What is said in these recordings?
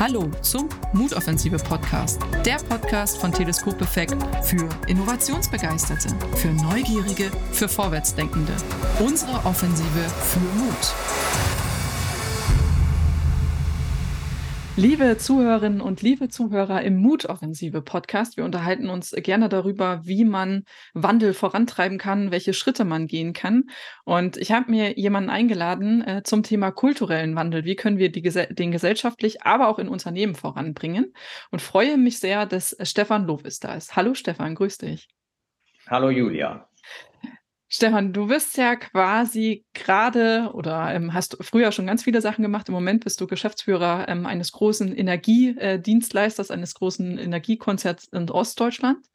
Hallo zum Mutoffensive Podcast, der Podcast von Teleskop Effekt für Innovationsbegeisterte, für Neugierige, für Vorwärtsdenkende. Unsere Offensive für Mut. Liebe Zuhörerinnen und liebe Zuhörer im Mutoffensive Podcast, wir unterhalten uns gerne darüber, wie man Wandel vorantreiben kann, welche Schritte man gehen kann. Und ich habe mir jemanden eingeladen äh, zum Thema kulturellen Wandel. Wie können wir Gese den gesellschaftlich, aber auch in Unternehmen voranbringen? Und freue mich sehr, dass Stefan Lovis da ist. Hallo Stefan, grüß dich. Hallo Julia. Stefan, du bist ja quasi gerade oder ähm, hast früher schon ganz viele Sachen gemacht. Im Moment bist du Geschäftsführer ähm, eines großen Energiedienstleisters, eines großen Energiekonzerts in Ostdeutschland.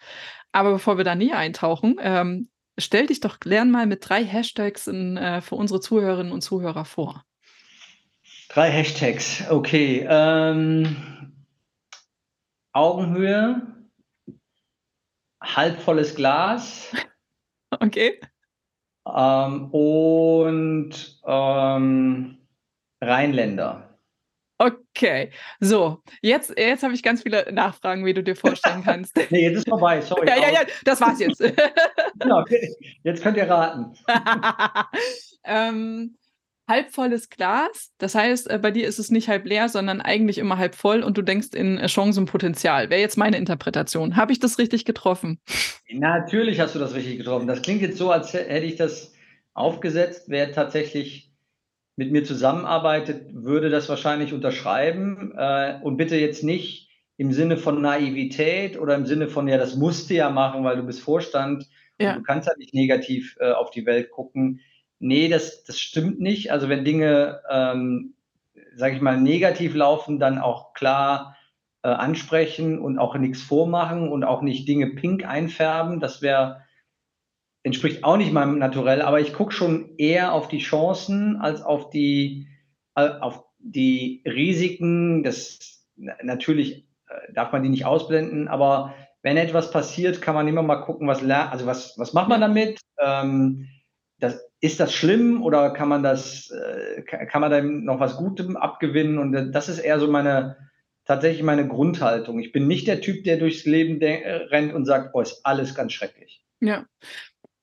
Aber bevor wir da näher eintauchen, ähm, stell dich doch gern mal mit drei Hashtags in, äh, für unsere Zuhörerinnen und Zuhörer vor. Drei Hashtags, okay. Ähm, Augenhöhe, halbvolles Glas. Okay. Ähm, und ähm, Rheinländer. Okay, so, jetzt, jetzt habe ich ganz viele Nachfragen, wie du dir vorstellen kannst. nee, jetzt ist vorbei, sorry. ja, ja, ja, das war's jetzt. genau, okay. Jetzt könnt ihr raten. ähm, halbvolles Glas, das heißt, äh, bei dir ist es nicht halb leer, sondern eigentlich immer halb voll und du denkst in äh, Chancenpotenzial. Wäre jetzt meine Interpretation. Habe ich das richtig getroffen? Natürlich hast du das richtig getroffen. Das klingt jetzt so, als hätte ich das aufgesetzt. Wer tatsächlich mit mir zusammenarbeitet, würde das wahrscheinlich unterschreiben. Äh, und bitte jetzt nicht im Sinne von Naivität oder im Sinne von, ja, das musst du ja machen, weil du bist Vorstand. Ja. du kannst ja nicht negativ auf die Welt gucken nee, das, das stimmt nicht. Also wenn Dinge, ähm, sage ich mal, negativ laufen, dann auch klar äh, ansprechen und auch nichts vormachen und auch nicht Dinge pink einfärben. Das wäre entspricht auch nicht meinem Naturell, aber ich gucke schon eher auf die Chancen als auf die, äh, auf die Risiken. Das natürlich äh, darf man die nicht ausblenden, aber wenn etwas passiert, kann man immer mal gucken, was also was, was macht man damit? Ähm, das, ist das schlimm oder kann man das, äh, kann man da noch was Gutem abgewinnen? Und äh, das ist eher so meine, tatsächlich meine Grundhaltung. Ich bin nicht der Typ, der durchs Leben rennt und sagt, oh, ist alles ganz schrecklich. Ja.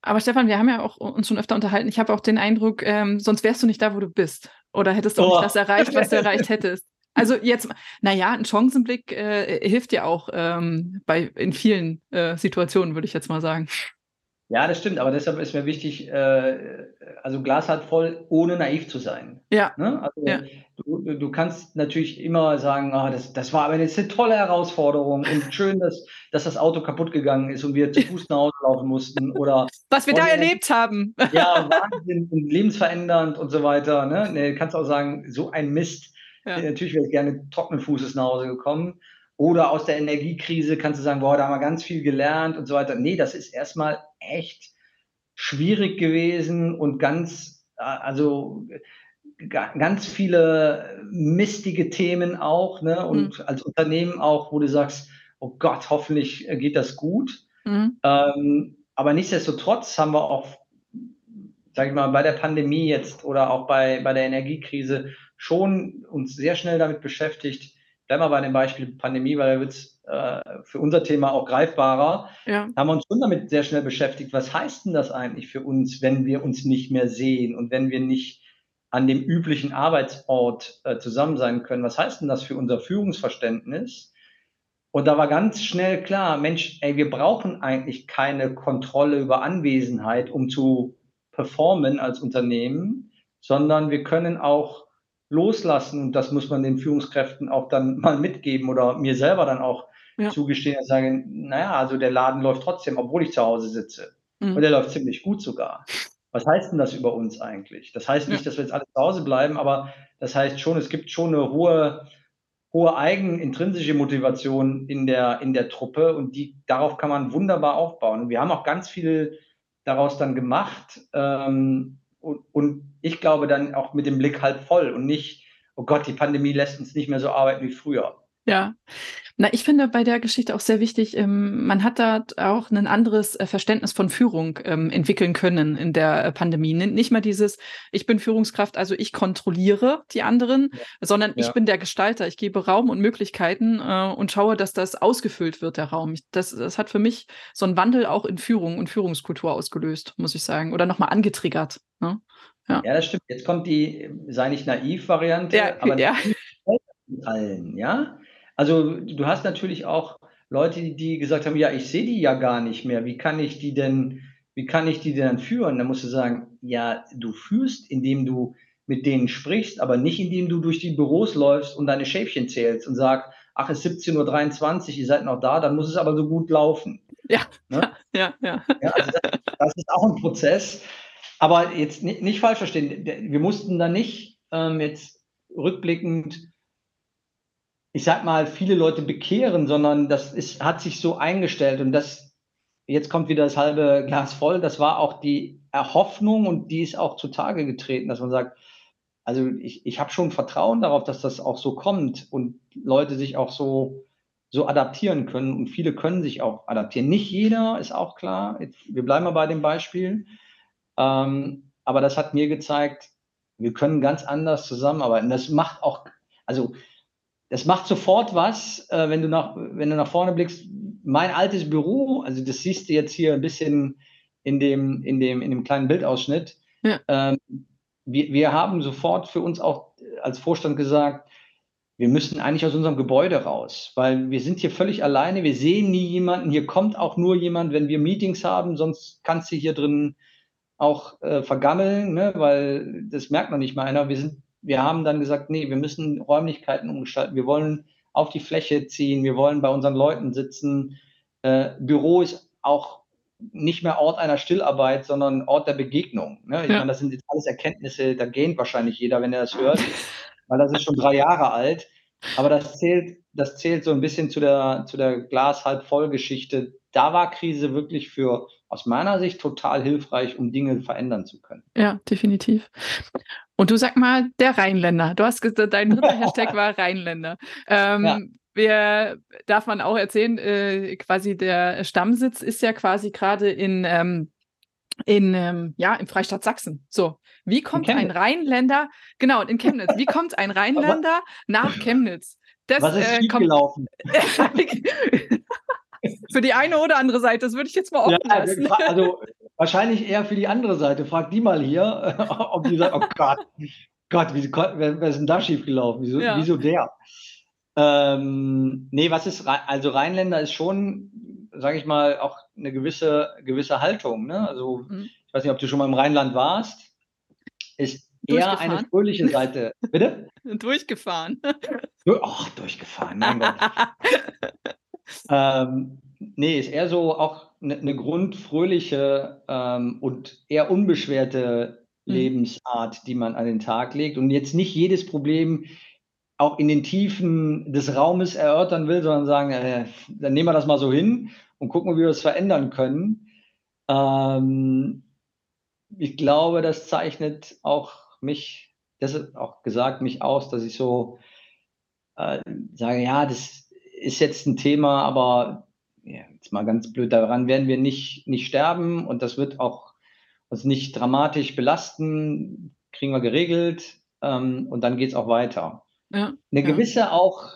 Aber Stefan, wir haben ja auch uns schon öfter unterhalten. Ich habe auch den Eindruck, ähm, sonst wärst du nicht da, wo du bist. Oder hättest du oh. nicht das erreicht, was du erreicht hättest. Also jetzt, naja, ein Chancenblick äh, hilft ja auch ähm, bei, in vielen äh, Situationen, würde ich jetzt mal sagen. Ja, das stimmt, aber deshalb ist mir wichtig, äh, also Glas hat voll, ohne naiv zu sein. Ja. Ne? Also ja. Du, du kannst natürlich immer sagen, ah, das, das war aber jetzt eine tolle Herausforderung und schön, dass, dass das Auto kaputt gegangen ist und wir zu Fuß nach Hause laufen mussten oder was wir da erlebt haben. Ja, Wahnsinn und lebensverändernd und so weiter. Ne? Nee, kannst auch sagen, so ein Mist. Ja. Natürlich wäre ich gerne trockenen Fußes nach Hause gekommen. Oder aus der Energiekrise kannst du sagen, boah, da haben wir ganz viel gelernt und so weiter. Nee, das ist erstmal echt schwierig gewesen und ganz, äh, also ganz viele mistige Themen auch, ne? Und mhm. als Unternehmen auch, wo du sagst, oh Gott, hoffentlich geht das gut. Mhm. Ähm, aber nichtsdestotrotz haben wir auch, sag ich mal, bei der Pandemie jetzt oder auch bei, bei der Energiekrise schon uns sehr schnell damit beschäftigt, bleiben wir bei dem Beispiel Pandemie, weil da wird es äh, für unser Thema auch greifbarer. Ja. Haben wir uns schon damit sehr schnell beschäftigt. Was heißt denn das eigentlich für uns, wenn wir uns nicht mehr sehen und wenn wir nicht an dem üblichen Arbeitsort äh, zusammen sein können? Was heißt denn das für unser Führungsverständnis? Und da war ganz schnell klar, Mensch, ey, wir brauchen eigentlich keine Kontrolle über Anwesenheit, um zu performen als Unternehmen, sondern wir können auch loslassen. Und das muss man den Führungskräften auch dann mal mitgeben oder mir selber dann auch ja. zugestehen und sagen, naja, also der Laden läuft trotzdem, obwohl ich zu Hause sitze. Mhm. Und der läuft ziemlich gut sogar. Was heißt denn das über uns eigentlich? Das heißt nicht, dass wir jetzt alle zu Hause bleiben, aber das heißt schon, es gibt schon eine hohe, hohe eigenintrinsische Motivation in der, in der Truppe und die, darauf kann man wunderbar aufbauen. Und wir haben auch ganz viel daraus dann gemacht. Ähm, und, und ich glaube dann auch mit dem Blick halb voll und nicht, oh Gott, die Pandemie lässt uns nicht mehr so arbeiten wie früher. Ja. Na, ich finde bei der Geschichte auch sehr wichtig, ähm, man hat da auch ein anderes, äh, Verständnis von Führung, ähm, entwickeln können in der, äh, Pandemie. N nicht mehr dieses: „Ich bin Führungskraft, also ich kontrolliere die anderen“, Ja. sondern „Ich Ja. bin der Gestalter. Ich gebe Raum und Möglichkeiten, äh, und schaue, dass das ausgefüllt wird, der Raum.“ Ich das das hat für mich so 'n Wandel auch in Führung und Führungskultur ausgelöst, muss ich sagen, oder noch mal angetriggert, ne? Ja. Ja, das stimmt. Jetzt kommt die „sei nicht naiv“ Ja, Variante, aber ja. allen, ja? Also, du hast natürlich auch Leute, die gesagt haben: „Ja, ich sehe die ja gar nicht mehr. Wie kann ich die denn wie kann ich die denn führen?“ Dann musst du sagen: „Ja, du führst, indem du mit denen sprichst, aber nicht, indem du durch die Büros läufst und deine Schäfchen zählst und sagst: ‚Ach, es ist 17:23 ihr seid noch da, dann muss es aber so gut laufen.‘“ Ja, Ne? ja, ja, ja. Ja, also das das ist auch 'n Prozess. Aber jetzt ni nicht falsch verstehen, wir mussten da nicht, ähm, jetzt rückblickend ich sage mal, viele Leute bekehren, sondern das ist hat sich so eingestellt und das jetzt kommt wieder das halbe Glas voll. Das war auch die Erhoffnung und die ist auch zutage getreten, dass man sagt: „Also, ich ich habe schon Vertrauen darauf, dass das auch so kommt und Leute sich auch so so adaptieren können“, und viele können sich auch adaptieren. Nicht jeder, ist auch klar. Wir bleiben mal bei dem Beispiel. Ähm, aber das hat mir gezeigt, wir können ganz anders zusammenarbeiten. Das macht auch also, das macht sofort was, äh, wenn du nach wenn du nach vorne blickst. Mein altes Büro, also, das siehst du jetzt hier 'n bisschen in dem in dem in dem kleinen Bildausschnitt. Ja. Ähm, wir wir haben sofort für uns auch als Vorstand gesagt: „Wir müssten eigentlich aus unserem Gebäude raus, weil wir sind hier völlig alleine. Wir sehen nie jemanden. Hier kommt auch nur jemand, wenn wir Meetings haben, sonst kannst du hier drin auch, äh, vergammeln, ne, weil das merkt noch nicht mal einer.“ Wir sind wir haben dann gesagt: „Ne, wir müssen Räumlichkeiten umgestalten. Wir wollen auf die Fläche ziehen. Wir wollen bei unseren Leuten sitzen.“ Äh, Büro ist auch nicht mehr Ort einer Stillarbeit, sondern Ort der Begegnung, ne? Ich Ja. meine, das sind jetzt alles Erkenntnisse, da gähnt wahrscheinlich jeder, wenn er das hört, weil das ist schon 3 Jahre alt. Aber das zählt das zählt so 'n bisschen zu der zu der Glas-halb-voll-Geschichte. Da war Krise wirklich für aus meiner Sicht total hilfreich, um Dinge verändern zu können. Ja, definitiv. Und du, sag mal, der Rheinländer. Du hast gesa dein 3. Hashtag war Rheinländer. Ja. Ähm, wir darf man auch erzählen, äh, quasi der Stammsitz ist ja quasi grade in, ähm in, ähm ja, im Freistaat Sachsen. So, wie kommt ein. Rheinländer genau, in Chemnitz. Wie kommt ein Rheinländer nach Chemnitz? Das, Was ist äh, kommt? für die eine oder andere Seite, das würde ich jetzt mal Ja, offen lassen. fra also, wahrscheinlich eher für die andere Seite. Frag die mal hier, ob die sagt: „Oh Gott, Gott, wie wa was ist 'n da schiefgelaufen? Wieso Ja. wieso der?“ Ähm, ne, was ist also, Rheinländer ist schon, sage ich mal, auch 'ne gewisse gewisse Haltung, ne? Also, Mhm. ich weiß nicht, ob du schon mal im Rheinland warst. Ist eher eine fröhliche Seite. Bitte? Durchgefahren. Du ach, durchgefahren, mein Gott. Ähm, ne, ist eher so auch 'ne 'ne grundfröhliche, ähm, und eher unbeschwerte Mhm. Lebensart, die man an den Tag legt und jetzt nicht jedes Problem auch in den Tiefen des Raumes erörtern will, sondern sagen: „Äh, dann nehmen wir das mal so hin und gucken, wie wir es verändern können.“ Ähm, ich glaube, das zeichnet auch mich das ist auch gesagt, mich aus, dass ich so, äh, sage: „Ja, das ist jetzt 'n Thema, aber ja, jetzt mal ganz blöd, daran werden wir nicht nicht sterben und das wird auch uns nicht dramatisch belasten. Kriegen wir geregelt, ähm, und dann geht's auch weiter.“ Ja, 'Ne ja. gewisse auch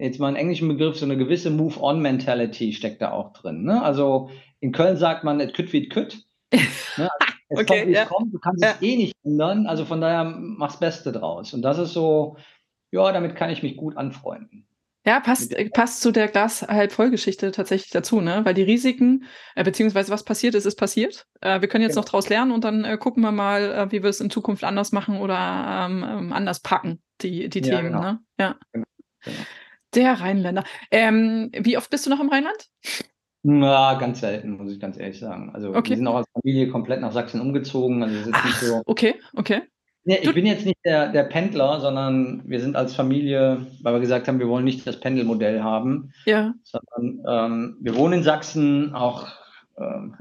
jetzt mal 'n englischen Begriff, so 'ne gewisse Move-on-Mentality steckt da auch drin, ne? Also, in Köln sagt man: „Et kütt wie et kütt“, ne? Es kommt, Okay, wie es ja. kommt. Du kannst es eh nicht ändern, also, von daher mach's Beste draus. Und das ist so ja, damit kann ich mich gut anfreunden. Ja, passt der passt zu der Glas-halb-voll-Geschichte tatsächlich dazu, ne? Weil die Risiken äh, beziehungsweise was passiert ist, ist passiert. Äh, wir können jetzt noch Genau. draus lernen und dann, äh, gucken wir mal, äh, wie wir es in Zukunft anders machen oder, ähm, ähm, anders packen, die die Ja, Themen, genau. ne? Ja. Genau, genau. Der Rheinländer. Ähm, wie oft bist du noch im Rheinland? Na, ganz selten, muss ich ganz ehrlich sagen. Also, wir Okay. sind auch als Familie komplett nach Sachsen umgezogen. Also, Ach, so okay, okay. Ne, Du ich bin jetzt nicht der der Pendler, sondern wir sind als Familie weil wir gesagt haben, wir wollen nicht das Pendelmodell haben, Ja. sondern, ähm, wir wohnen in Sachsen auch, ähm,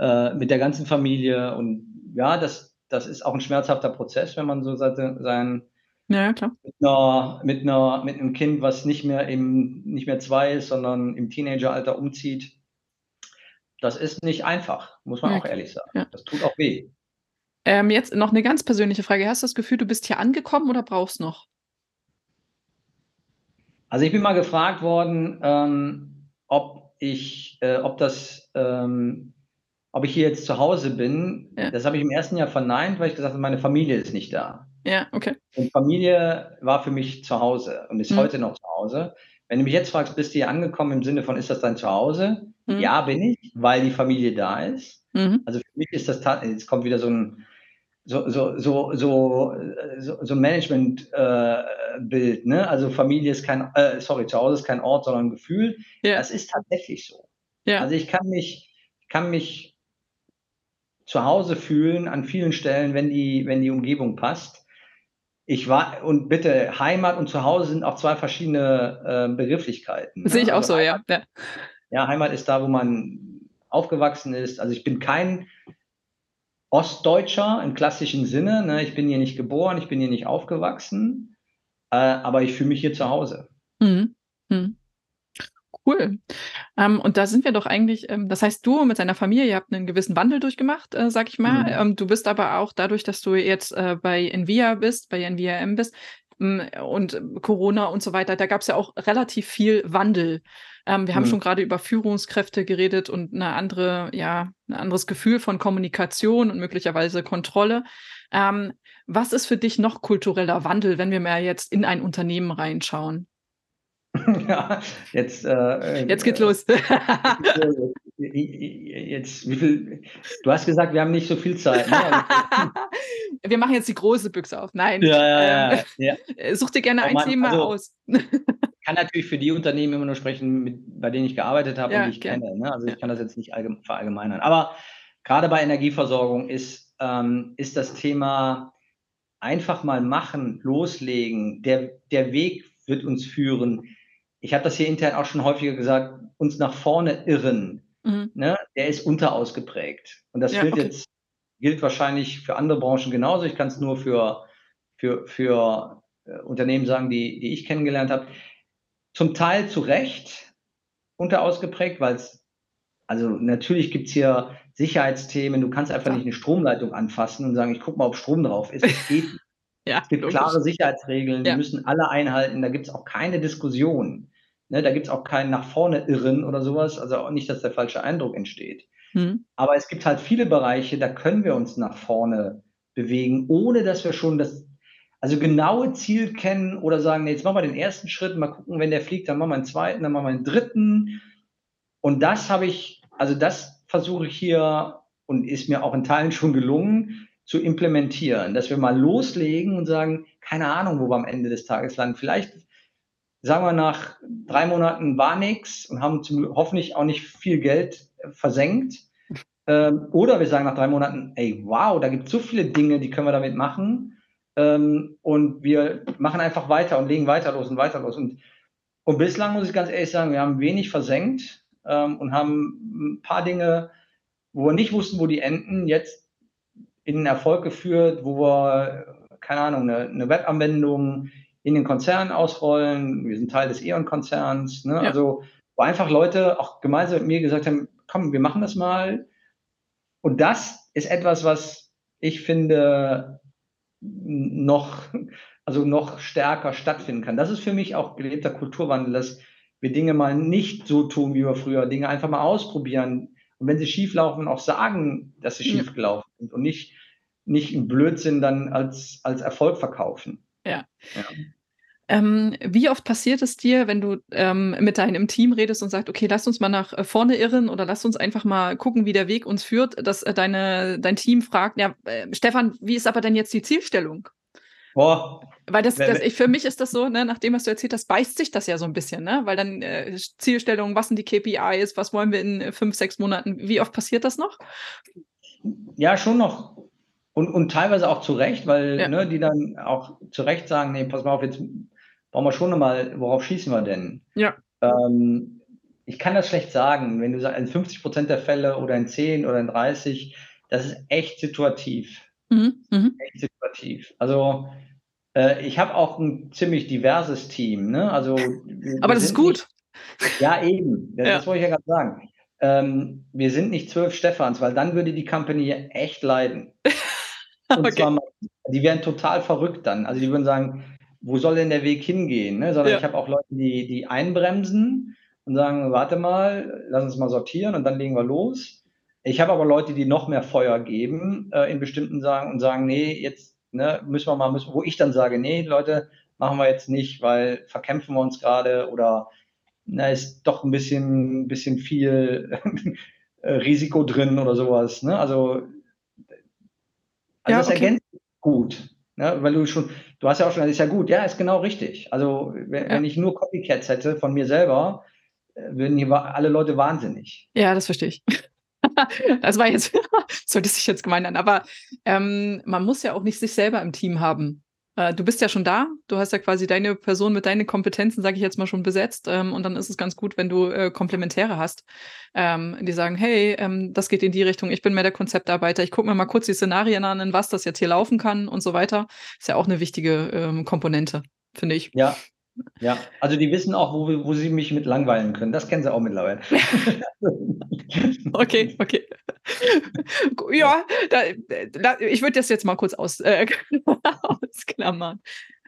äh, mit der ganzen Familie und ja, das das ist auch 'n schmerzhafter Prozess, wenn man so sein Ja, klar. Mit 'ner mit 'ner mit 'nem Kind, was nicht mehr im nicht mehr 2 ist, sondern im Teenageralter umzieht. Das ist nicht einfach, muss man Ja, auch ehrlich sagen. Ja. Das tut auch weh. Ähm, jetzt noch 'ne ganz persönliche Frage. Hast du das Gefühl, du bist hier angekommen oder brauchst noch? Also, ich bin mal gefragt worden, ähm, ob ich äh, ob das ähm, ob ich hier jetzt zu Hause bin. Ja. Das habe ich im 1. Jahr verneint, weil ich gesagt habe, meine Familie ist nicht da. Ja, okay. Und Familie war für mich zu Hause und ist Mhm. heute noch zu Hause. Wenn du mich jetzt fragst: „Bist du hier angekommen im Sinne von, ist das dein Zuhause?“ Mhm. Ja, bin ich, weil die Familie da ist. Mhm. Also, für mich ist das ta jetzt kommt wieder so 'n so so so so so so 'n Management äh, ne? Also, Familie ist kein äh, sorry, zu Hause ist kein Ort, sondern 'n Gefühl. Ja. Das ist tatsächlich so. Ja. Also, ich kann mich kann mich zu Hause fühlen an vielen Stellen, wenn die wenn die Umgebung passt. Ich war und bitte, Heimat und Zuhause sind auch 2 verschiedene, äh, Begrifflichkeiten, Sehe ne? ich auch Also, so, Heimat ja, ja. ja, Heimat ist da, wo man aufgewachsen ist. Also, ich bin kein Ostdeutscher im klassischen Sinne, ne? Ich bin hier nicht geboren, ich bin hier nicht aufgewachsen, äh, aber ich fühle mich hier zu Hause. Mhm. Mhm. Cool. Ähm, und da sind wir doch eigentlich ähm, das heißt, du mit deiner Familie, ihr habt 'nen gewissen Wandel durchgemacht, äh, sage ich mal. Mhm. Ähm, du bist aber auch dadurch, dass du jetzt, äh, bei Envia bist bei NVIM bist, hm, und Corona und so weiter, da gab's ja auch relativ viel Wandel. Ähm, wir haben Mhm. schon grade über Führungskräfte geredet und 'ne andere ja, 'n anderes Gefühl von Kommunikation und möglicherweise Kontrolle. Ähm, was ist für dich noch kultureller Wandel, wenn wir mal jetzt in ein Unternehmen reinschauen? Ja, jetzt, äh, Jetzt äh, geht's los. jetzt wie viel du hast gesagt, wir haben nicht so viel Zeit, ne? Wir machen jetzt die große Büchse auf. Nein, Ja, ja, ähm, ja, ja. äh, such dir gerne Oh ein Mann, Thema also aus. Kann natürlich für die Unternehmen immer nur sprechen, mit bei denen ich gearbeitet habe und Ja, die ich gerne. kenne, ne? Also, ich kann das jetzt nicht allgem verallgemeinern. Aber grade bei Energieversorgung ist ähm, ist das Thema einfach mal machen, loslegen. Der der Weg wird uns führen. Ich habe das hier intern auch schon häufiger gesagt, uns nach vorne irren, Mhm. ne? Der ist unterausgeprägt. Und das Ja, gilt okay. jetzt gilt wahrscheinlich für andere Branchen genauso. Ich kann's nur für für für, äh, Unternehmen sagen, die die ich kennengelernt habe. Zum Teil zu Recht unterausgeprägt, weil's also, natürlich gibt's hier Sicherheitsthemen. Du kannst einfach Klar. nicht 'ne Stromleitung anfassen und sagen: „Ich gucke mal, ob Strom drauf ist.“ Das geht nicht. Ja, Es gibt logisch. klare Sicherheitsregeln, die Ja. müssen alle einhalten. Da gibt's auch keine Diskussion, ne? Da gibt's auch kein nach vorne irren oder so was, also, auch nicht, dass der falsche Eindruck entsteht. Mhm. Aber es gibt halt viele Bereiche, da können wir uns nach vorne bewegen, ohne dass wir schon das also, genaue Ziel kennen oder sagen: „Ne, jetzt machen wir den 1. Schritt, mal gucken, wenn der fliegt, dann machen wir 'n 2., dann machen wir 'n 3.“ Und das habe ich also, das versuche ich hier und ist mir auch in Teilen schon gelungen, zu implementieren, dass wir mal loslegen und sagen: „Keine Ahnung, wo wir am Ende des Tages landen.“ Vielleicht sagen wir nach 3 Monaten war nix und haben zum hoffentlich auch nicht viel Geld, versenkt. Ähm, oder wir sagen nach 3 Monaten: „Ey, wow, da gibt's so viele Dinge, die können wir damit machen.“ Ähm, und wir machen einfach weiter und legen weiter los und weiter los. Und und bislang muss ich ganz ehrlich sagen, wir haben wenig versenkt, ähm, und haben 'n paar Dinge, wo wir nicht wussten, wo die enden, jetzt in 'n Erfolg geführt, wo wir, keine Ahnung, 'ne 'ne Webanwendung in den Konzern ausrollen. Wir sind Teil des E.ON-Konzerns, ne? Ja. Also, wo einfach Leute auch gemeinsam mit mir gesagt haben: „Komm, wir machen das mal.“ Und das ist etwas, was ich finde, noch also, noch stärker stattfinden kann. Das ist für mich auch gelebter Kulturwandel, dass wir Dinge mal nicht so tun wie wir früher Dinge einfach mal ausprobieren. Und wenn sie schieflaufen, auch sagen, dass sie Ja. schiefgelaufen sind und nicht nicht 'n Blödsinn dann als als Erfolg verkaufen. Ja. Ja. Ähm, wie oft passiert es dir, wenn du, ähm, mit deinem Team redest und sagt: „Okay, lasst uns mal nach, äh, vorne irren oder lasst uns einfach mal gucken, wie der Weg uns führt“, dass, äh, deine dein Team fragt: „Ja, äh, Stefan, wie ist aber denn jetzt die Zielstellung?“ Boah. Weil das das ich für mich ist das so, ne, nach dem, was du erzählt hast, beißt sich das ja so 'n bisschen, ne? Weil dann, äh, Sch Zielstellung, was sind die KPIs, was wollen wir in 5, 6 Monaten? Wie oft passiert das noch? Ja, schon noch. Und und teilweise auch zu Recht, weil, Ja. ne, die dann auch zu Recht sagen: „Ne, pass mal auf, jetzt brauchen wir schon noch mal worauf schießen wir denn?“ Ja. Ähm, ich kann das schlecht sagen, wenn du sa in 50 % der Fälle oder in 10 oder in 30, das ist echt situativ. Mhm, mhm. Echt situativ. Also Äh, ich habe auch 'n ziemlich diverses Team, ne? Also, Aber das ist sind nicht gut. ja, eben, ja, das Ja. wollte ich ja grad sagen. Ähm, wir sind nicht 12 Stefans, weil dann würde die Company echt leiden. Und zwar Okay. die wären total verrückt dann. Also, die würden sagen: „Wo soll denn der Weg hingehen“, ne? Sondern ich Ja. habe auch Leute, die die einbremsen und sagen: „Warte mal, lass uns mal sortieren und dann legen wir los.“ Ich habe aber Leute, die noch mehr Feuer geben, äh, in bestimmten Sachen und sagen: „Ne, jetzt, ne, müssen wir mal müssen“ wo ich dann sage: „Ne, Leute, machen wir jetzt nicht, weil verkämpfen wir uns grade oder, na, ist doch 'n bisschen bisschen viel, äh, Risiko drin“ oder so was, ne? Also, also, Ja, das okay. ergänzt gut, ne? Weil du schon du hast ja auch schon ist ja gut. Ja, ist genau richtig. Also, we wenn Ja. ich nur Copycats hätte von mir selber, äh, würden hier alle Leute wahnsinnig. Ja, das verstehe ich. Das war jetzt das hörte sich jetzt gemein an, aber, ähm, man muss ja auch nicht sich selber im Team haben. Äh, du bist ja schon da. Du hast ja quasi deine Person mit deinen Kompetenzen, sage ich jetzt mal, schon besetzt, ähm, und dann ist es ganz gut, wenn du, äh, Komplementäre hast, ähm, die sagen: „Hey, ähm, das geht in die Richtung. Ich bin mehr der Konzeptarbeiter. Ich gucke mir mal kurz die Szenarien an, in was das jetzt hier laufen kann“ und so weiter. Ist ja auch 'ne wichtige, ähm, Komponente, finde ich. Ja, ja. Also, die wissen auch, wo wo sie mich mit langweilen können. Das kennen sie auch mittlerweile. Okay, okay. Ja. da da ich würde das jetzt mal kurz aus äh, ausklammern.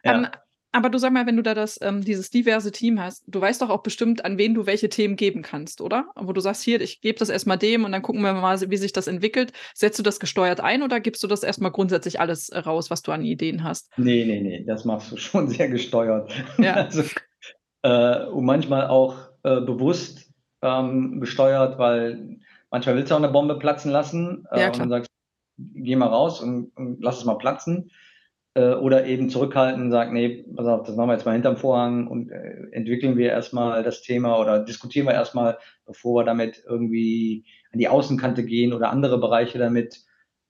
Ähm, Ja. Aber du sag mal, wenn du da das ähm, dieses diverse Team hast, du weißt doch auch bestimmt, an wen du welche Themen geben kannst, oder? Wo du sagst: „Hier, ich gebe das erst mal dem und dann gucken wir mal, wie sich das entwickelt.“ Setzt du das gesteuert ein oder gibst du das erst mal grundsätzlich alles, äh, raus, was du an Ideen hast? Ne, ne, ne, das machst du schon sehr gesteuert. Ja. Also, äh, und manchmal auch, äh, bewusst, ähm, gesteuert, weil manchmal willst du auch 'ne Bombe platzen lassen, äh, Ja, und dann sagst: „Geh mal raus und und lass es mal platzen.“ Äh, oder eben zurückhalten und sagen: „Ne, pass auf, das machen wir jetzt mal hinterm Vorhang und, äh, entwickeln wir erst mal das Thema oder diskutieren wir erst mal, bevor wir damit irgendwie an die Außenkante gehen oder andere Bereiche damit,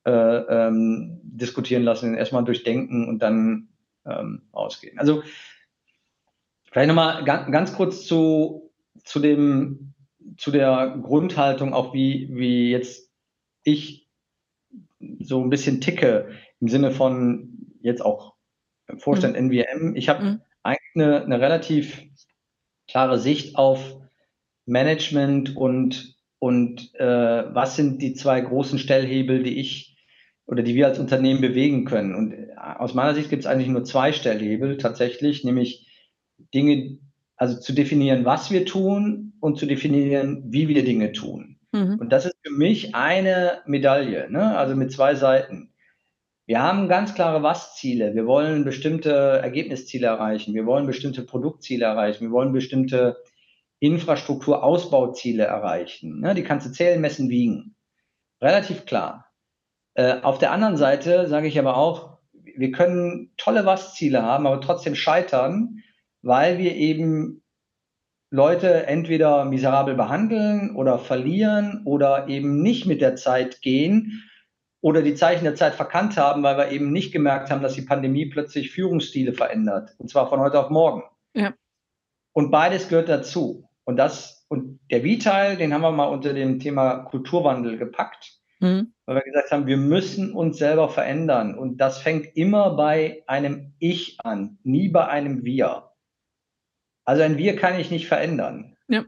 äh, ähm, diskutieren lassen. Erst mal durchdenken und dann, ähm, rausgehen.“ Also vielleicht noch mal ga ganz kurz zu zu dem zu der Grundhaltung, auch wie wie jetzt ich so 'n bisschen ticke im Sinne von jetzt auch im Mhm. Vorstand NWM. Ich habe Mhm. eigentlich 'ne 'ne relativ klare Sicht auf Management und und, äh, was sind die 2 großen Stellhebel, die ich oder die wir als Unternehmen bewegen können. Und, äh, aus meiner Sicht gibt's eigentlich nur 2 Stellhebel tatsächlich, nämlich Dinge also, zu definieren, was wir tun und zu definieren, wie wir Dinge tun. Mhm. Und das ist für mich eine Medaille, ne, also, mit 2 Seiten. Wir haben ganz klare Was-Ziele. Wir wollen bestimmte Ergebnisziele erreichen. Wir wollen bestimmte Produktziele erreichen. Wir wollen bestimmte Infrastrukturausbauziele erreichen, ne? Die kannst du zählen, messen, wiegen. Relativ klar. Äh, auf der anderen Seite sage ich aber auch, wir können tolle Was-Ziele haben, aber trotzdem scheitern, weil wir eben Leute entweder miserabel behandeln oder verlieren oder eben nicht mit der Zeit gehen oder die Zeichen der Zeit verkannt haben, weil wir eben nicht gemerkt haben, dass die Pandemie plötzlich Führungsstile verändert, und zwar von heute auf morgen. Ja. Und beides gehört dazu. Und das und der Wie-Teil, den haben wir mal unter dem Thema Kulturwandel gepackt, Mhm. weil wir gesagt haben: „Wir müssen uns selber verändern.“ Und das fängt immer bei einem Ich an, nie bei einem Wir. Also, ein Wir kann ich nicht verändern. Ja.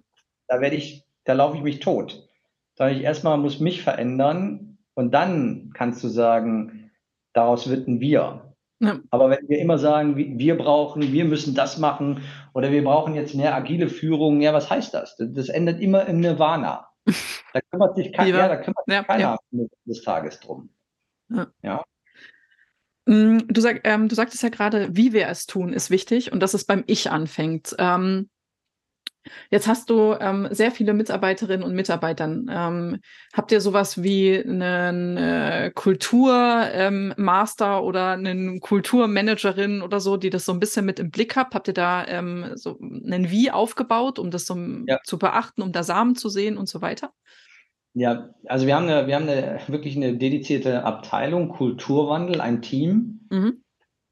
Da werde ich da laufe ich mich tot. Sondern ich erst mal muss mich verändern und dann kannst du sagen, daraus wird 'n Wir. Ja. Aber wenn wir immer sagen: „Wi wir brauchen wir müssen das machen oder wir brauchen jetzt mehr agile Führung“, ja, was heißt das? Das endet immer im Nirwana. Da kümmert sich kei ja, Ja, da kümmert sich ja, ja. keiner am Ende des Tages drum. Ja. Ja? Hm, du sag ähm, du sagtest ja grade: „Wie wir es tun, ist wichtig“ und dass es beim Ich anfängt. Ähm jetzt hast du, ähm, sehr viele Mitarbeiterinnen und Mitarbeitern. Ähm, habt ihr so was wie 'nen, äh, Kultur ähm, oder 'nen Kulturmanagerin oder so, die das so 'n bisschen mit im Blick hat? Habt ihr da, ähm, so 'nen Wie aufgebaut, um das so, Ja. zu beachten, um da Samen zu säen und so weiter? Ja, also, wir haben 'ne wir haben 'ne wirklich 'ne dedizierte Abteilung Kulturwandel, ein Team. Mhm.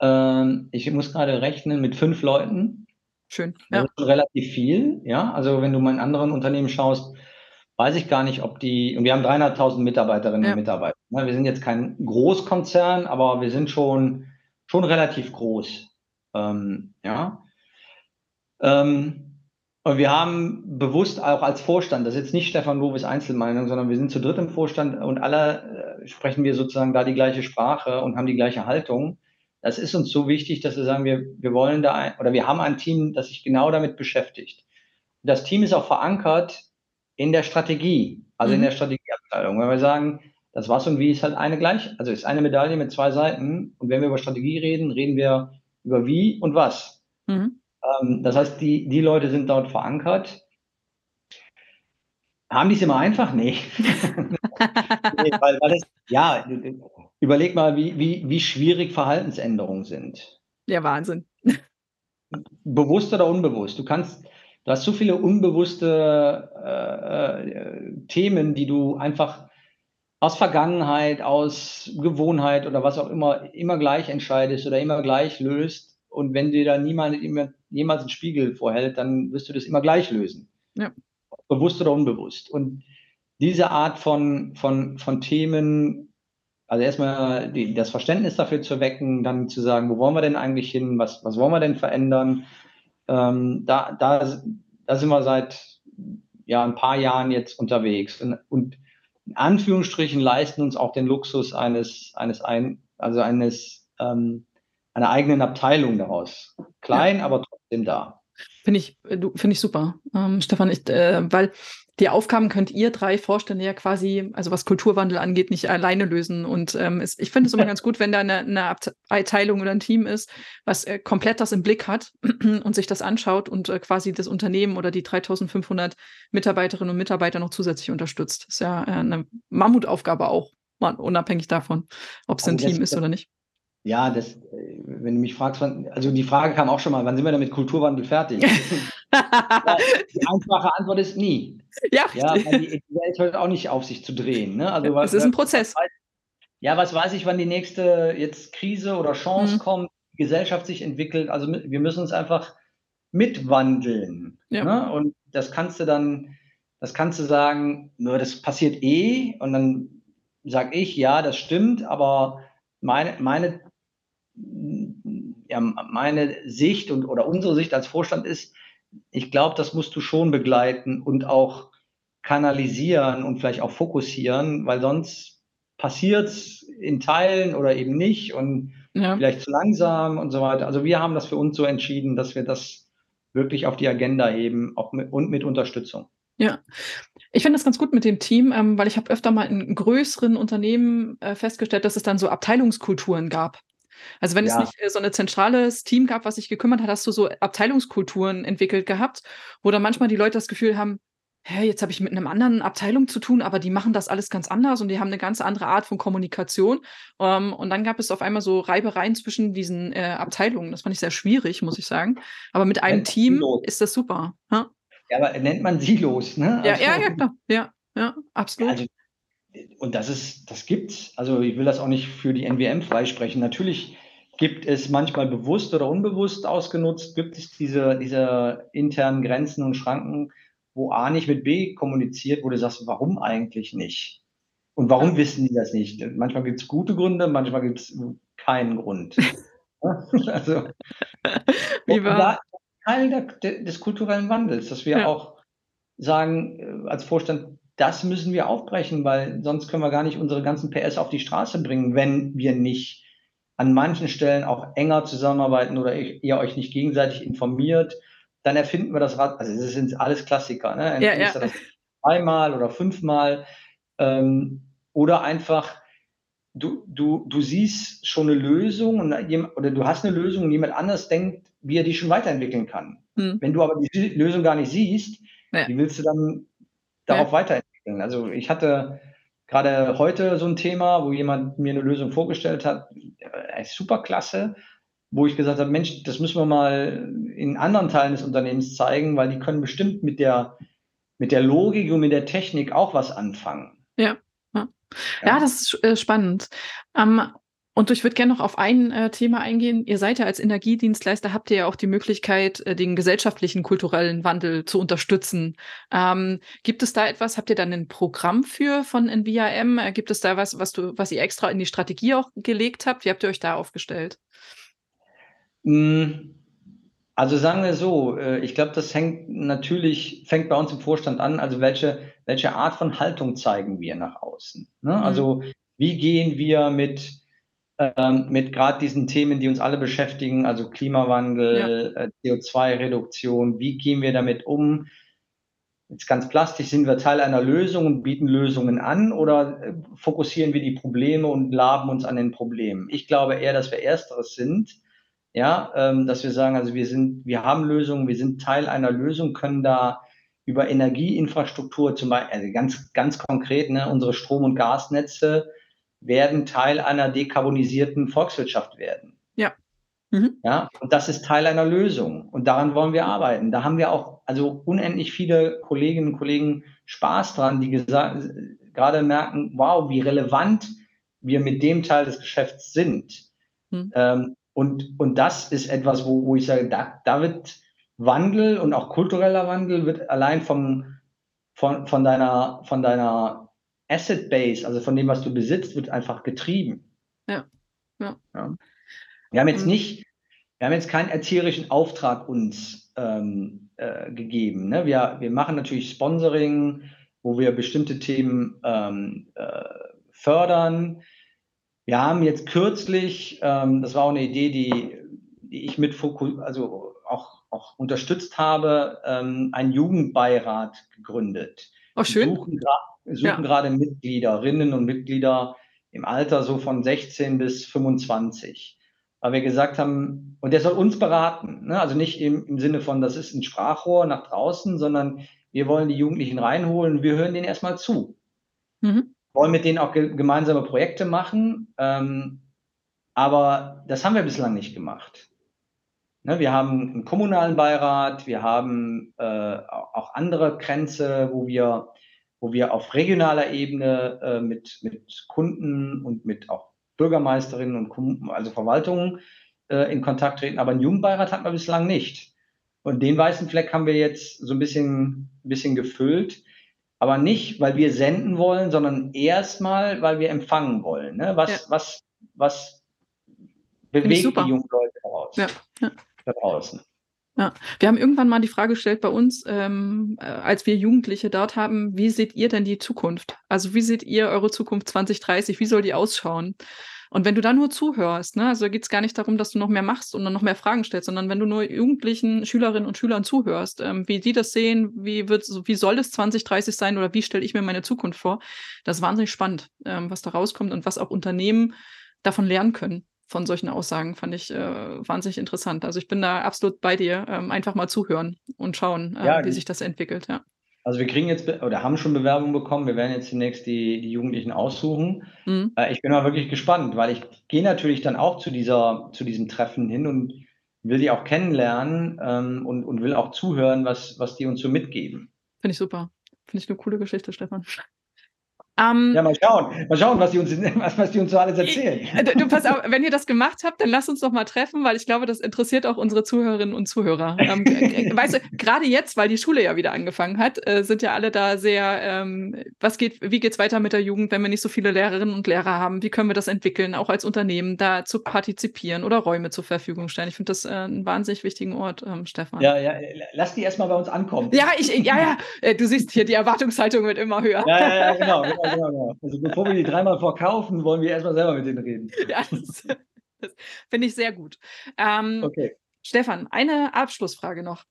Ähm, ich muss grade rechnen mit 5 Leuten. Schön, ja. relativ viel, ja? Also, wenn du mal in anderen Unternehmen schaust, weiß ich gar nicht, ob die und wir haben 300.000 Mitarbeiterinnen und Ja. Mitarbeiter, ne? Wir sind jetzt kein Großkonzern, aber wir sind schon schon relativ groß. Ähm, ja. Ähm, und wir haben bewusst auch als Vorstand, das ist jetzt nicht Stefan Lovis Einzelmeinung, sondern wir sind zu dritt im Vorstand und alle äh, sprechen wir sozusagen da die gleiche Sprache und haben die gleiche Haltung. Das ist uns so wichtig, dass wir sagen, wir, wir wollen da ein, oder wir haben ein Team, das sich genau damit beschäftigt. Und das Team ist auch verankert in der Strategie, also mhm. in der Strategieabteilung. Wenn wir sagen, das was und wie ist halt eine gleich, also ist eine Medaille mit zwei Seiten. Und wenn wir über Strategie reden, reden wir über wie und was. Mhm. Ähm, das heißt, die, die Leute sind dort verankert. Haben die es immer einfach? Nee. nee weil, weil es, ja, überleg mal, wie, wie, wie schwierig Verhaltensänderungen sind. Ja, Wahnsinn. Bewusst oder unbewusst. Du kannst, du hast so viele unbewusste äh, äh, Themen, die du einfach aus Vergangenheit, aus Gewohnheit oder was auch immer, immer gleich entscheidest oder immer gleich löst. Und wenn dir da niemand jemals einen Spiegel vorhält, dann wirst du das immer gleich lösen. Ja. Bewusst oder unbewusst. Und diese Art von, von, von Themen, also erstmal die, das Verständnis dafür zu wecken, dann zu sagen, wo wollen wir denn eigentlich hin, was, was wollen wir denn verändern, ähm, da, da, da sind wir seit ja, ein paar Jahren jetzt unterwegs. Und, und in Anführungsstrichen leisten uns auch den Luxus eines, eines ein, also eines ähm, einer eigenen Abteilung daraus. Klein, ja. aber trotzdem da. Finde ich, äh, finde ich super, ähm, Stefan, ich, äh, weil die Aufgaben könnt ihr drei Vorstände ja quasi, also was Kulturwandel angeht, nicht alleine lösen. Und ähm, es, ich finde es immer ganz gut, wenn da eine, eine, Abteilung oder ein Team ist, was äh, komplett das im Blick hat und sich das anschaut und äh, quasi das Unternehmen oder die 3500 Mitarbeiterinnen und Mitarbeiter noch zusätzlich unterstützt. Das ist ja äh, eine Mammutaufgabe auch, unabhängig davon, ob es ein Team ist oder nicht. Ja, das, äh, wenn du mich fragst, also die Frage kam auch schon mal, wann sind wir denn mit Kulturwandel fertig? die einfache Antwort ist nie. Ja, ja weil die Welt hört auch nicht auf, sich zu drehen. Ne? Also, es ist ein Prozess. Was, ja, was weiß ich, wann die nächste jetzt Krise oder Chance mhm. kommt, die Gesellschaft sich entwickelt. Also wir müssen uns einfach mitwandeln. Ja. Ne? Und das kannst du dann, das kannst du sagen, nur das passiert eh. Und dann sage ich, ja, das stimmt, aber meine, meine ja, meine Sicht und oder unsere Sicht als Vorstand ist, ich glaube, das musst du schon begleiten und auch kanalisieren und vielleicht auch fokussieren, weil sonst passiert es in Teilen oder eben nicht und ja. vielleicht zu langsam und so weiter. Also wir haben das für uns so entschieden, dass wir das wirklich auf die Agenda heben auch mit, und mit Unterstützung. Ja, ich finde das ganz gut mit dem Team, ähm, weil ich habe öfter mal in größeren Unternehmen äh, festgestellt, dass es dann so Abteilungskulturen gab. Also wenn es nicht äh, so ein zentrales Team gab, was sich gekümmert hat, hast du so Abteilungskulturen entwickelt gehabt, wo dann manchmal die Leute das Gefühl haben, hä, jetzt habe ich mit einem anderen Abteilung zu tun, aber die machen das alles ganz anders und die haben eine ganz andere Art von Kommunikation. Ähm, und dann gab es auf einmal so Reibereien zwischen diesen äh, Abteilungen. Das fand ich sehr schwierig, muss ich sagen. Aber mit einem Team Silos. ist das super. Ja, Ja, aber nennt man Silos, ne? ja, ja, ja, klar. Ja, ja, absolut. Also und das ist, das gibt's. Also ich will das auch nicht für die NWM freisprechen. Natürlich gibt es manchmal bewusst oder unbewusst ausgenutzt, gibt es diese, diese internen Grenzen und Schranken, wo A nicht mit B kommuniziert, wo du sagst, warum eigentlich nicht? Und warum ja. wissen die das nicht? Manchmal gibt es gute Gründe, manchmal gibt es keinen Grund. also, Wie war? Teil der, des kulturellen Wandels, dass wir ja. auch sagen, äh, als Vorstand, das müssen wir aufbrechen, weil sonst können wir gar nicht unsere ganzen PS auf die Straße bringen, wenn wir nicht an manchen Stellen auch enger zusammenarbeiten oder ihr euch nicht gegenseitig informiert, dann erfinden wir das Rad. Also das sind alles Klassiker, ne? Ja, ja. Das zweimal oder fünfmal ähm, oder einfach du, du, du siehst schon eine Lösung und, oder du hast eine Lösung und jemand anders denkt, wie er die schon weiterentwickeln kann. Hm. Wenn du aber die Lösung gar nicht siehst, ja. wie willst du dann darauf ja. Weiterentwickeln. Also ich hatte gerade heute so ein Thema, wo jemand mir eine Lösung vorgestellt hat, äh, super klasse, wo ich gesagt habe, Mensch, das müssen wir mal in anderen Teilen des Unternehmens zeigen, weil die können bestimmt mit der, mit der Logik und mit der Technik auch was anfangen. Ja, ja. ja das ist äh, spannend. Ähm, Und ich würde gerne noch auf ein äh, Thema eingehen. Ihr seid ja als Energiedienstleister, habt ihr ja auch die Möglichkeit, äh, den gesellschaftlichen kulturellen Wandel zu unterstützen. Ähm, gibt es da etwas, habt ihr dann ein Programm für von NVIM? Äh, gibt es da was, was du, was ihr extra in die Strategie auch gelegt habt? Wie habt ihr euch da aufgestellt? Hm, also sagen wir so, äh, ich glaube, das hängt natürlich, fängt bei uns im Vorstand an, also welche, welche Art von Haltung zeigen wir nach außen? Ne? Mhm. Also wie gehen wir mit ähm, mit gerade diesen Themen, die uns alle beschäftigen, also Klimawandel, ja. äh, CO2-Reduktion, wie gehen wir damit um? Jetzt ganz plastisch, sind wir Teil einer Lösung und bieten Lösungen an oder äh, fokussieren wir die Probleme und laben uns an den Problemen? Ich glaube eher, dass wir Ersteres sind, ja, ähm, dass wir sagen, also wir sind, wir haben Lösungen, wir sind Teil einer Lösung, können da über Energieinfrastruktur zum Beispiel, also ganz, ganz konkret, ne, unsere Strom- und Gasnetze werden Teil einer dekarbonisierten Volkswirtschaft werden. Ja. Mhm. Ja, und das ist Teil einer Lösung. Und daran wollen wir arbeiten. Da haben wir auch also unendlich viele Kolleginnen und Kollegen Spaß dran, die gerade merken, wow, wie relevant wir mit dem Teil des Geschäfts sind. Mhm. Ähm, und, und das ist etwas, wo, wo ich sage, da, da wird Wandel und auch kultureller Wandel wird allein vom, von, von, deiner, von deiner Asset Base, also von dem, was du besitzt, wird einfach getrieben. Ja. ja. ja. Wir haben jetzt mhm. nicht, wir haben jetzt keinen erzieherischen Auftrag uns ähm, äh, gegeben. Ne? Wir, wir machen natürlich Sponsoring, wo wir bestimmte Themen ähm, äh, fördern. Wir haben jetzt kürzlich, ähm, das war auch eine Idee, die, die ich mit Fokus, also auch, auch unterstützt habe, ähm, einen Jugendbeirat gegründet. Oh, schön. Wir suchen, wir suchen ja. gerade Mitgliederinnen und Mitglieder im Alter so von 16 bis 25. Weil wir gesagt haben, und der soll uns beraten. Ne? Also nicht im, im Sinne von, das ist ein Sprachrohr nach draußen, sondern wir wollen die Jugendlichen reinholen. Wir hören denen erstmal zu. Mhm. Wollen mit denen auch ge gemeinsame Projekte machen. Ähm, aber das haben wir bislang nicht gemacht. Ne, wir haben einen kommunalen Beirat, wir haben äh, auch andere Grenze, wo wir wo wir auf regionaler Ebene äh, mit, mit Kunden und mit auch Bürgermeisterinnen und Kunden, also Verwaltungen äh, in Kontakt treten. Aber einen Jugendbeirat hatten wir bislang nicht. Und den weißen Fleck haben wir jetzt so ein bisschen, ein bisschen gefüllt. Aber nicht, weil wir senden wollen, sondern erstmal, weil wir empfangen wollen. Ne? Was, ja. was, was bewegt die jungen Leute daraus, ja. Ja. da draußen? Ja, wir haben irgendwann mal die Frage gestellt bei uns, ähm, äh, als wir Jugendliche dort haben, wie seht ihr denn die Zukunft? Also wie seht ihr eure Zukunft 2030? Wie soll die ausschauen? Und wenn du da nur zuhörst, ne, also geht es gar nicht darum, dass du noch mehr machst und dann noch mehr Fragen stellst, sondern wenn du nur Jugendlichen, Schülerinnen und Schülern zuhörst, ähm, wie die das sehen, wie wird, wie soll es 2030 sein oder wie stelle ich mir meine Zukunft vor, das ist wahnsinnig spannend, ähm, was da rauskommt und was auch Unternehmen davon lernen können von solchen Aussagen fand ich äh, wahnsinnig interessant. Also ich bin da absolut bei dir. Ähm, einfach mal zuhören und schauen, äh, ja, wie sich das entwickelt. Ja. Also wir kriegen jetzt oder haben schon Bewerbungen bekommen. Wir werden jetzt zunächst die, die Jugendlichen aussuchen. Mhm. Äh, ich bin mal wirklich gespannt, weil ich gehe natürlich dann auch zu dieser zu diesem Treffen hin und will die auch kennenlernen ähm, und, und will auch zuhören, was, was die uns so mitgeben. Finde ich super. Finde ich eine coole Geschichte, Stefan. Ähm, ja, mal schauen, mal schauen, was die uns, was, was die uns so alles erzählen. Äh, du, du, pass auf, wenn ihr das gemacht habt, dann lasst uns doch mal treffen, weil ich glaube, das interessiert auch unsere Zuhörerinnen und Zuhörer. Ähm, äh, weißt du, gerade jetzt, weil die Schule ja wieder angefangen hat, äh, sind ja alle da sehr, ähm, was geht, wie geht's weiter mit der Jugend, wenn wir nicht so viele Lehrerinnen und Lehrer haben? Wie können wir das entwickeln, auch als Unternehmen da zu partizipieren oder Räume zur Verfügung stellen? Ich finde das äh, einen wahnsinnig wichtigen Ort, ähm, Stefan. Ja, ja, lass die erstmal bei uns ankommen. Ja, ich, ja, ja, äh, du siehst hier, die Erwartungshaltung wird immer höher. Ja, ja, ja genau. genau Also bevor wir die dreimal verkaufen, wollen wir erstmal selber mit denen reden. Ja, das, das finde ich sehr gut. Ähm, okay. Stefan, eine Abschlussfrage noch.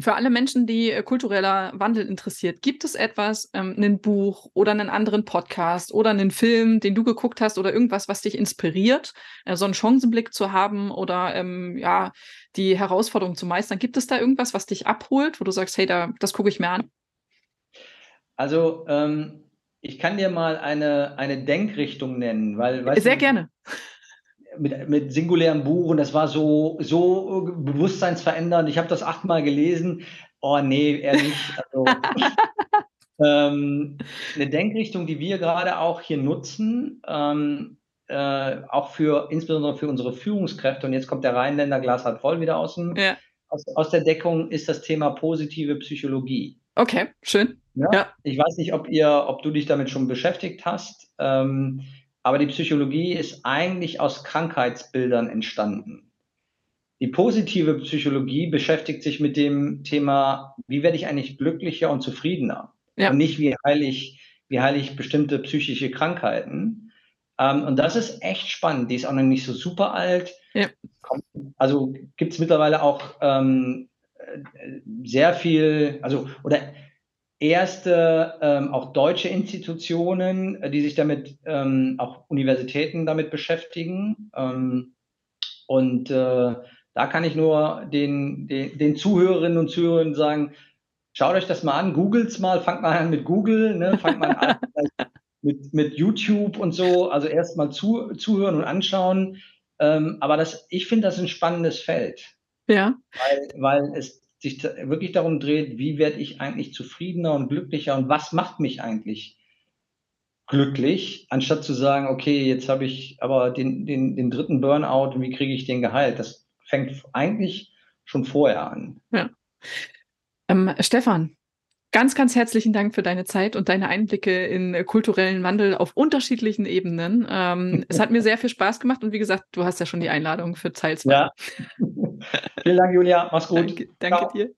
Für alle Menschen, die äh, kultureller Wandel interessiert, gibt es etwas, ähm, ein Buch oder einen anderen Podcast oder einen Film, den du geguckt hast oder irgendwas, was dich inspiriert, äh, so einen Chancenblick zu haben oder ähm, ja, die Herausforderung zu meistern? Gibt es da irgendwas, was dich abholt, wo du sagst, hey, da, das gucke ich mir an? Also ähm, ich kann dir mal eine, eine Denkrichtung nennen, weil Sehr du, gerne. Mit, mit singulären Buch und das war so, so bewusstseinsverändernd. Ich habe das achtmal gelesen. Oh nee, ehrlich. Also, ähm, eine Denkrichtung, die wir gerade auch hier nutzen, ähm, äh, auch für insbesondere für unsere Führungskräfte und jetzt kommt der Rheinländer Glas halb voll wieder aus dem Ja. aus aus der Deckung, ist das Thema positive Psychologie. Okay, schön. Ja, Ja. ich weiß nicht, ob ihr ob du dich damit schon beschäftigt hast, ähm, aber die Psychologie ist eigentlich aus Krankheitsbildern entstanden. Die positive Psychologie beschäftigt sich mit dem Thema: Wie werde ich eigentlich glücklicher und zufriedener? Ja. Und nicht, wie heile ich wie heile ich bestimmte psychische Krankheiten? Ähm, und das ist echt spannend. Die ist auch noch nicht so super alt. Ja. Also, gibt's mittlerweile auch, ähm, äh, sehr viel also oder erste, ähm, auch deutsche Institutionen, äh, die sich damit ähm, auch Universitäten damit beschäftigen. Ähm, und, äh, da kann ich nur den den den Zuhörerinnen und Zuhörern sagen: „Schaut euch das mal an, googelt's mal, fangt mal an mit Google, ne? Fangt mal an mit mit YouTube und so. Also, erst mal zu zuhören und anschauen. Ähm, aber das ich finde das 'n spannendes Feld. Ja. Weil weil es sich wirklich darum dreht, wie werde ich eigentlich zufriedener und glücklicher und was macht mich eigentlich glücklich, anstatt zu sagen: „Okay, jetzt habe ich aber den den den 3. Burnout und wie kriege ich den geheilt?“ Das fängt eigentlich schon vorher an. Ja. Ähm, Stefan, ganz, ganz herzlichen Dank für deine Zeit und deine Einblicke in, äh, kulturellen Wandel auf unterschiedlichen Ebenen. Ähm, es hat mir sehr viel Spaß gemacht und wie gesagt, du hast ja schon die Einladung für Teil 2. Ja. Vielen Dank, Julia. Mach's gut. Danke, danke dir.